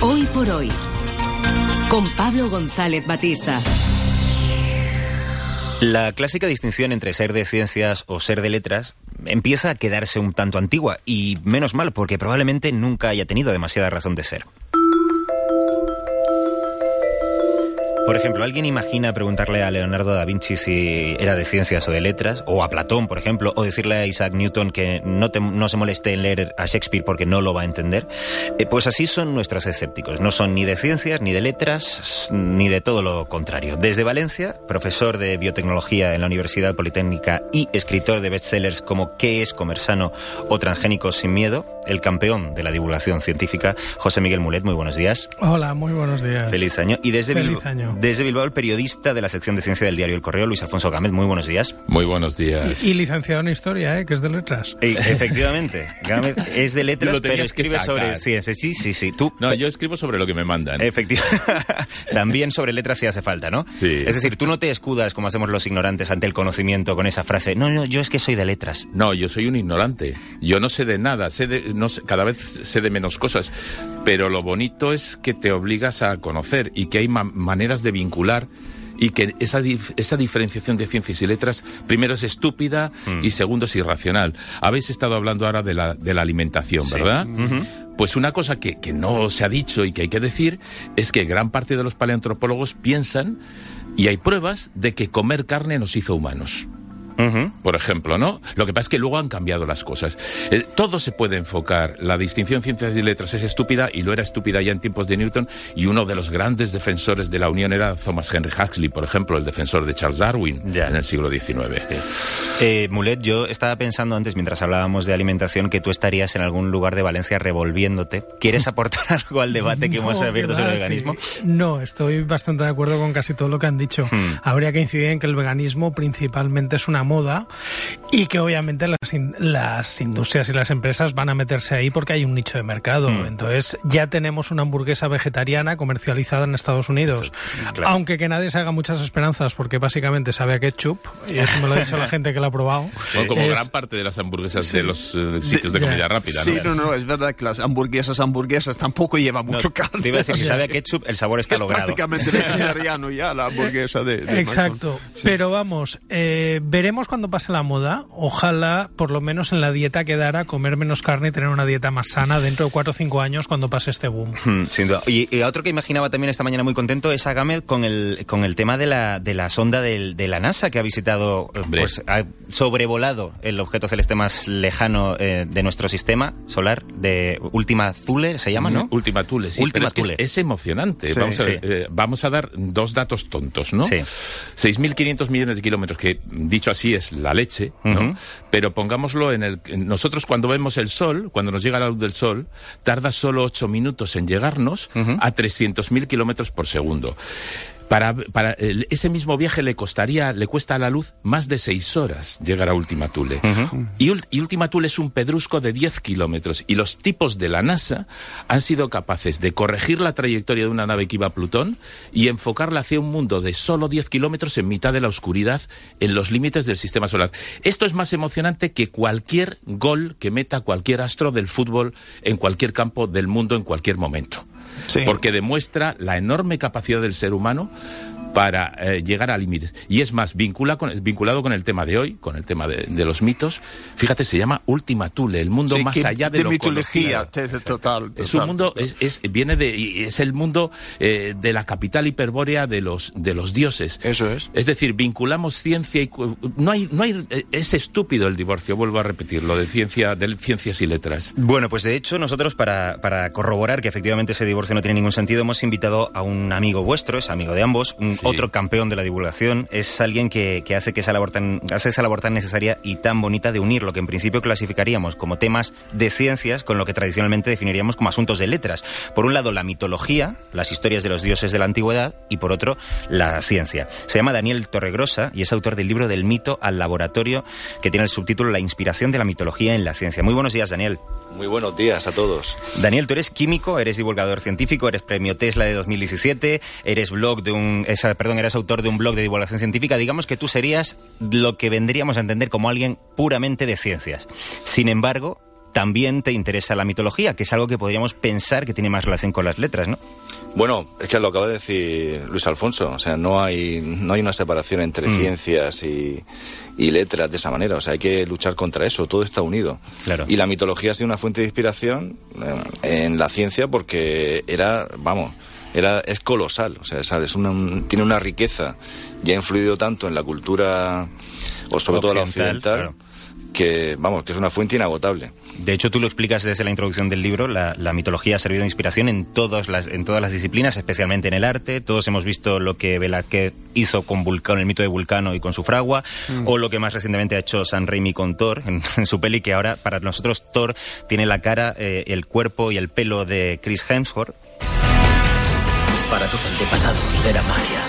Hoy por hoy con Pablo González Batista. La clásica distinción entre ser de ciencias o ser de letras empieza a quedarse un tanto antigua y menos mal porque probablemente nunca haya tenido demasiada razón de ser. Por ejemplo, ¿alguien imagina preguntarle a Leonardo da Vinci si era de ciencias o de letras? O a Platón, por ejemplo, o decirle a Isaac Newton que no, no se moleste en leer a Shakespeare porque no lo va a entender. Eh, pues así son nuestros escépticos. No son ni de ciencias, ni de letras, ni de todo lo contrario. Desde Valencia, profesor de biotecnología en la Universidad Politécnica y escritor de bestsellers como ¿Qué es comer sano o transgénicos sin miedo? El campeón de la divulgación científica, José Miguel Mulet. Muy buenos días. Hola, muy buenos días. Feliz año. Y desde Feliz año. Desde Bilbao, el periodista de la sección de ciencia del diario El Correo, Luis Alfonso Gámez. Muy buenos días. Muy buenos días. Y, y licenciado en Historia, ¿eh? que es de letras. Y, efectivamente, Gámez es de letras, pero escribe sobre ciencia. Sí, sí, sí. Tú, no, yo escribo sobre lo que me mandan. Efectivamente. También sobre letras si hace falta, ¿no? Sí. Es decir, tú no te escudas como hacemos los ignorantes ante el conocimiento con esa frase. No, no, yo es que soy de letras. No, yo soy un ignorante. Yo no sé de nada. Sé de, no sé, cada vez sé de menos cosas. Pero lo bonito es que te obligas a conocer y que hay ma maneras de vincular y que esa, dif esa diferenciación de ciencias y letras, primero es estúpida mm. y segundo es irracional. Habéis estado hablando ahora de la, de la alimentación, sí. ¿verdad? Uh -huh. Pues una cosa que, que no se ha dicho y que hay que decir es que gran parte de los paleoantropólogos piensan, y hay pruebas, de que comer carne nos hizo humanos. Uh -huh. por ejemplo, ¿no? Lo que pasa es que luego han cambiado las cosas. Eh, todo se puede enfocar. La distinción ciencias y letras es estúpida y lo era estúpida ya en tiempos de Newton y uno de los grandes defensores de la Unión era Thomas Henry Huxley, por ejemplo, el defensor de Charles Darwin ya. en el siglo XIX. Sí. Eh, Mulet, yo estaba pensando antes, mientras hablábamos de alimentación, que tú estarías en algún lugar de Valencia revolviéndote. ¿Quieres aportar algo al debate que no, hemos abierto sobre el veganismo? Sí. No, estoy bastante de acuerdo con casi todo lo que han dicho. Hmm. Habría que incidir en que el veganismo principalmente es una moda y que obviamente las, in las, industrias y las empresas van a meterse ahí porque hay un nicho de mercado. Mm. Entonces ya tenemos una hamburguesa vegetariana comercializada en Estados Unidos. Eso, claro. Aunque que nadie se haga muchas esperanzas porque básicamente sabe a ketchup, y eso me lo ha dicho la gente que lo ha probado. Bueno, como es... gran parte de las hamburguesas sí. de los uh, sitios de, de comida rápida. Sí, no, no, es verdad que las hamburguesas, hamburguesas tampoco lleva mucho no, carne. Te iba a decir, si sabe a ketchup, el sabor está es logrado. prácticamente vegetariano ya la hamburguesa de, de Exacto. Sí. Pero vamos, eh, veremos cuando pase la moda ojalá por lo menos en la dieta quedara comer menos carne y tener una dieta más sana dentro de cuatro o cinco años cuando pase este boom. Hmm, sin duda. Y, y, otro que imaginaba también esta mañana muy contento es Agamed con el, con el tema de la, de la sonda del, de la NASA que ha visitado, Hombre. pues ha sobrevolado el objeto celeste más lejano eh, de nuestro sistema solar, de Última Thule, se llama, ¿no? Última Thule, sí. Última Thule. Es, es, emocionante. Sí, vamos, a, sí. eh, vamos, a, dar dos datos tontos, ¿no? Sí. 6.500 millones de kilómetros, que dicho así es la leche, ¿no? Uh -huh. Pero pongámoslo en el... Nosotros cuando vemos el sol, cuando nos llega la luz del sol, tarda solo 8 minutos en llegarnos uh -huh. a 300.000 kilómetros por segundo. Para, para el, ese mismo viaje le costaría, le cuesta a la luz más de seis horas llegar a Última Thule. Uh -huh. y, y, Última Thule es un pedrusco de 10 kilómetros. Y los tipos de la NASA han sido capaces de corregir la trayectoria de una nave que iba a Plutón y enfocarla hacia un mundo de solo 10 kilómetros en mitad de la oscuridad, en los límites del sistema solar. Esto es más emocionante que cualquier gol que meta cualquier astro del fútbol en cualquier campo del mundo en cualquier momento. Porque demuestra la enorme capacidad del ser humano para eh, llegar a límites. Y es más, vincula con, vinculado con el tema de hoy, con el tema de, de los mitos, fíjate, se llama Última Thule, el mundo sí, más que, allá de, de lo mitología, total, total, Es un mundo, es, es, viene de, es el mundo eh, de la capital hiperbórea de los, de los dioses. Eso es. Es decir, vinculamos ciencia y... No hay, no hay, es estúpido el divorcio, vuelvo a repetirlo, de, ciencia, de ciencias y letras. Bueno, pues de hecho, nosotros para, para corroborar que efectivamente ese divorcio no tiene ningún sentido, hemos invitado a un amigo vuestro, es amigo de ambos, un otro campeón de la divulgación, es alguien que, que hace que esa labor tan, hace esa labor tan necesaria y tan bonita de unir lo que en principio clasificaríamos como temas de ciencias con lo que tradicionalmente definiríamos como asuntos de letras. Por un lado, la mitología, las historias de los dioses de la antigüedad, y por otro, la ciencia. Se llama Daniel Torregrosa y es autor del libro Del mito al laboratorio, que tiene el subtítulo La inspiración de la mitología en la ciencia. Muy buenos días, Daniel. Muy buenos días a todos. Daniel, tú eres químico, eres divulgador científico, eres premio Tesla de 2017, eres blog de un, perdón, eres autor de un blog de divulgación científica. Digamos que tú serías lo que vendríamos a entender como alguien puramente de ciencias. Sin embargo, también te interesa la mitología, que es algo que podríamos pensar que tiene más relación con las letras, ¿no? Bueno, es que lo acaba de decir Luis Alfonso, o sea, no hay, no hay una separación entre mm. ciencias y, letras de esa manera, o sea, hay que luchar contra eso, todo está unido. Claro. Y la mitología ha sido una fuente de inspiración eh, en la ciencia porque era, vamos, era, es colosal, o sea, es una, tiene una riqueza y ha influido tanto en la cultura, o sobre todo la occidental, que, vamos, que es una fuente inagotable. De hecho, tú lo explicas desde la introducción del libro, la, mitología ha servido de inspiración en, todas las, en todas las disciplinas, especialmente en el arte. Todos hemos visto lo que Velázquez hizo con, Vulcano, el mito de Vulcano y con su fragua, mm. o lo que más recientemente ha hecho San Raimi con Thor en, su peli, que ahora para nosotros Thor tiene la cara, eh, el cuerpo y el pelo de Chris Hemsworth. Para tus antepasados era magia.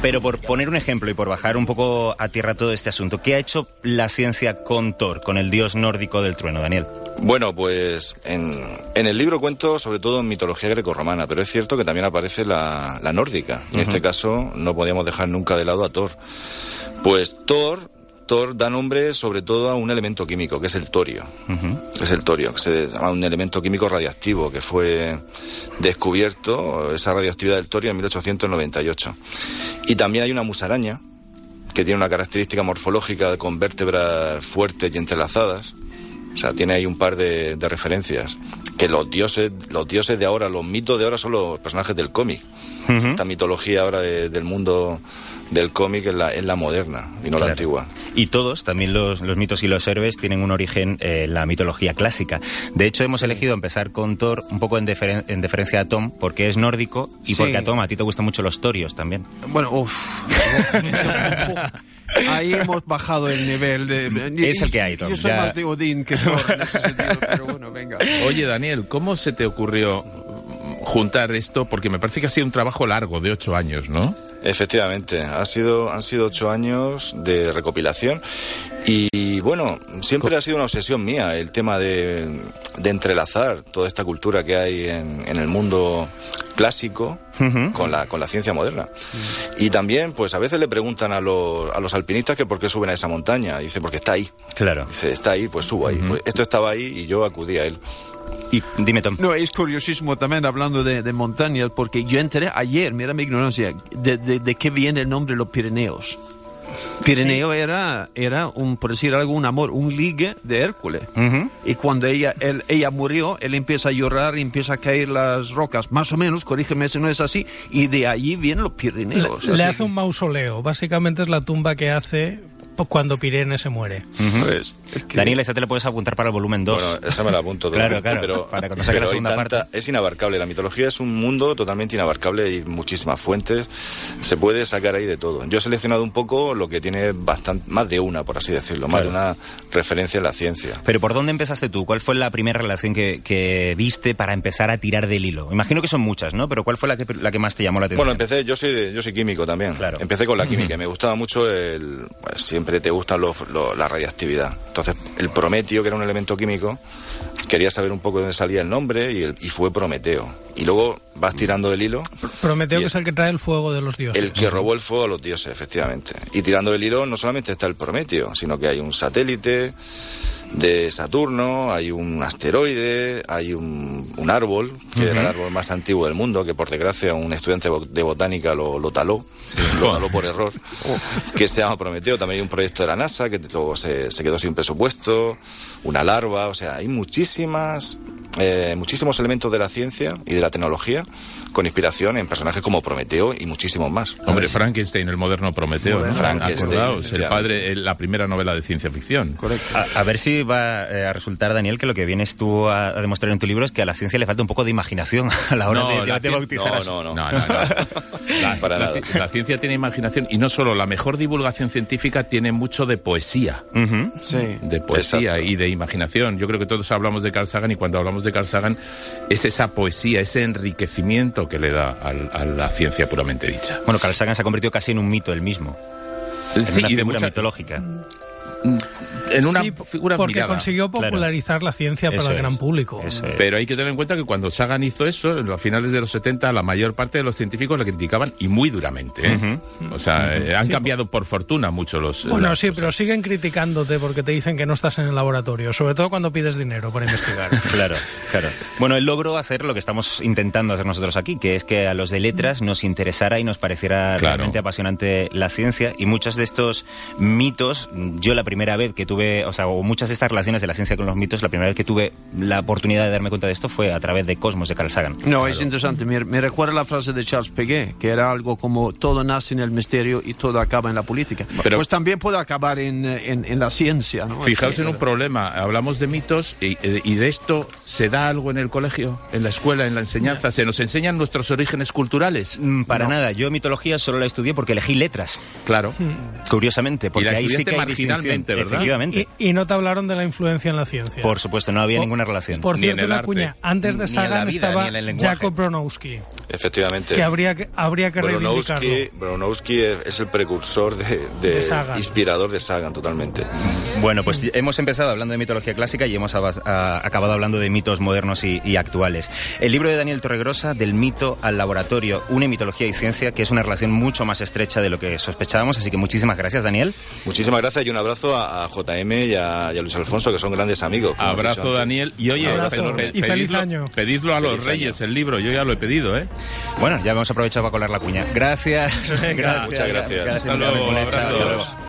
Pero por poner un ejemplo y por bajar un poco a tierra todo este asunto, ¿qué ha hecho la ciencia con Thor, con el dios nórdico del trueno, Daniel? Bueno, pues en, el libro cuento sobre todo en mitología grecorromana, pero es cierto que también aparece la, nórdica. En este caso no podíamos dejar nunca de lado a Thor. Pues Thor da nombre sobre todo a un elemento químico, que es el torio. Es el torio, que se llama un elemento químico radiactivo, que fue descubierto, esa radioactividad del torio, en 1898. Y también hay una musaraña, que tiene una característica morfológica con vértebras fuertes y entrelazadas. O sea, tiene ahí un par de, referencias. Que los dioses, los dioses de ahora, los mitos de ahora son los personajes del cómic. Esta mitología ahora del mundo del cómic en la, en la moderna y no la antigua. Y todos, también los, los, mitos y los héroes, tienen un origen en la mitología clásica. De hecho, hemos elegido empezar con Thor un poco en, en deferencia a Tom, porque es nórdico y porque a Tom a ti te gustan mucho los torios también. Bueno, uff. Ahí hemos bajado el nivel de... Es el que hay, Tom. Yo soy más de Odín que Thor en ese sentido, pero bueno, venga. Oye, Daniel, ¿cómo se te ocurrió juntar esto? Porque me parece que ha sido un trabajo largo, de ocho años, ¿no? Efectivamente, ha sido, han sido ocho años de recopilación y bueno, siempre ha sido una obsesión mía el tema de, entrelazar toda esta cultura que hay en, el mundo clásico con, la, con la ciencia moderna. Y también, pues a veces le preguntan a los, a los alpinistas que por qué suben a esa montaña. dice, porque está ahí. Claro. Dice, está ahí, pues subo ahí. Pues esto estaba ahí y yo acudí a él. Y dime, Tom. No, es curiosísimo también hablando de, montañas, porque yo enteré ayer, mira mi ignorancia, de, de, qué viene el nombre de los Pirineos. Pirineo era, era un, por decir algo, un amor, un ligue de Hércules. Y cuando ella, él, ella murió, él empieza a llorar y empieza a caer las rocas, más o menos, corrígeme si no es así, y de allí vienen los Pirineos. le hace un mausoleo, básicamente es la tumba que hace cuando Pirene se muere. pues, Daniel, esa te la puedes apuntar para el volumen 2. Bueno, esa me la apunto. claro, claro, pero, para cuando saque la segunda parte. Es inabarcable, la mitología es un mundo totalmente inabarcable y muchísimas fuentes. Se puede sacar ahí de todo. Yo he seleccionado un poco lo que tiene bastante, más de una, por así decirlo, más de una referencia en la ciencia. Pero ¿por dónde empezaste tú? ¿Cuál fue la primera relación que, que viste para empezar a tirar del hilo? Imagino que son muchas, ¿no? Pero ¿cuál fue la que, la que más te llamó la atención? Bueno, empecé, yo soy, yo soy químico también. Claro. Empecé con la química. Me gustaba mucho el, pues, siempre te gusta la radiactividad. Entonces, el prometio, que era un elemento químico, quería saber un poco de dónde salía el nombre y, y fue Prometeo. Y luego vas tirando del hilo. Prometeo, que es el que trae el fuego de los dioses. El que robó el fuego a los dioses, efectivamente. Y tirando del hilo no solamente está el Prometeo, sino que hay un satélite de Saturno, hay un asteroide, hay un, un árbol, que era el árbol más antiguo del mundo, que por desgracia un estudiante de botánica lo, lo taló, lo taló por error, que se llama Prometeo. También hay un proyecto de la NASA que luego se, se quedó sin presupuesto, una larva, o sea, hay muchísimas eh, muchísimos elementos de la ciencia y de la tecnología con inspiración en personajes como Prometeo y muchísimos más. Hombre, Frankenstein, el moderno Prometeo, ¿no? Frankenstein, Acordaos, el padre, el- la primera novela de ciencia ficción. Correcto. A, a ver si va eh, a resultar, Daniel, que lo que vienes tú a, a demostrar en tu libro es que a la ciencia le falta un poco de imaginación a la hora No, de, la de cien- bautizar a No, su- no, no. No, no, no. La, Para la nada. la ciencia tiene imaginación y no solo la mejor divulgación científica tiene mucho de poesía. Sí. de poesía Exacto. y de imaginación. Yo creo que todos hablamos de Carl Sagan y cuando hablamos de Carl Sagan es esa poesía, ese enriquecimiento que le da al- a la ciencia puramente dicha. Bueno, Carl Sagan se ha convertido casi en un mito él mismo. En Sí, una y de figura mucha- mitológica. En una Sí, figura porque consiguió Claro. popularizar la ciencia para el gran público. es. Pero hay que tener en cuenta que cuando Sagan hizo eso, a finales de los 70, la mayor parte de los científicos le criticaban y muy duramente. ¿eh? O sea, eh, han Sí, cambiado por fortuna mucho los. Bueno, las sí, cosas. pero siguen criticándote porque te dicen que no estás en el laboratorio, sobre todo cuando pides dinero para investigar. Claro, claro. Bueno, él logró hacer lo que estamos intentando hacer nosotros aquí, que es que a los de letras nos interesara y nos pareciera Claro. realmente apasionante la ciencia. Y muchos de estos mitos, yo la primera vez que tuve, o sea, o muchas de estas relaciones de la ciencia con los mitos, la primera vez que tuve la oportunidad de darme cuenta de esto fue a través de Cosmos de Carl Sagan. No, es interesante. Me, me recuerda la frase de Charles Peguet, que era algo como todo nace en el misterio y todo acaba en la política. Pero- pues también puede acabar en, en, en la ciencia, ¿no? Fijaos Que- en un problema. Hablamos de mitos y, eh, y de esto se da algo en el colegio, en la escuela, en la enseñanza. Se nos enseñan nuestros orígenes culturales. Mm, Para nada, yo mitología solo la estudié porque elegí letras, Claro. curiosamente, porque la ahí sí que hay marginalmente. ¿verdad? Efectivamente. y, y no te hablaron de la influencia en la ciencia. Por supuesto, no había ninguna relación. Por Ni cierto, en el una arte. cuña. Antes de la Sagan vida, estaba. Jacob Bronowski, Efectivamente. que habría que, habría que reivindicarlo. Bronowski, Bronowski es, el precursor de, de- De Sagan. inspirador de Sagan, totalmente. Bueno, pues hemos empezado hablando de mitología clásica y hemos a- acabado hablando de mitos modernos y, y actuales. El libro de Daniel Torregrosa, Del mito al laboratorio, une mitología y ciencia, que es una relación mucho más estrecha de lo que sospechábamos. Así que muchísimas gracias, Daniel. Muchísimas gracias y un abrazo a, a JM y a, y a Luis Alfonso, que son grandes amigos. Abrazo. Daniel. Y oye, Abrazo. pe- Y pedidlo, año. pedidlo a los Feliz reyes año. el libro. Yo ya lo he pedido, ¿eh? Bueno, ya hemos aprovechado para colar la cuña. Gracias. Muchas gracias. Hasta luego, Chao, hasta abrazos. luego.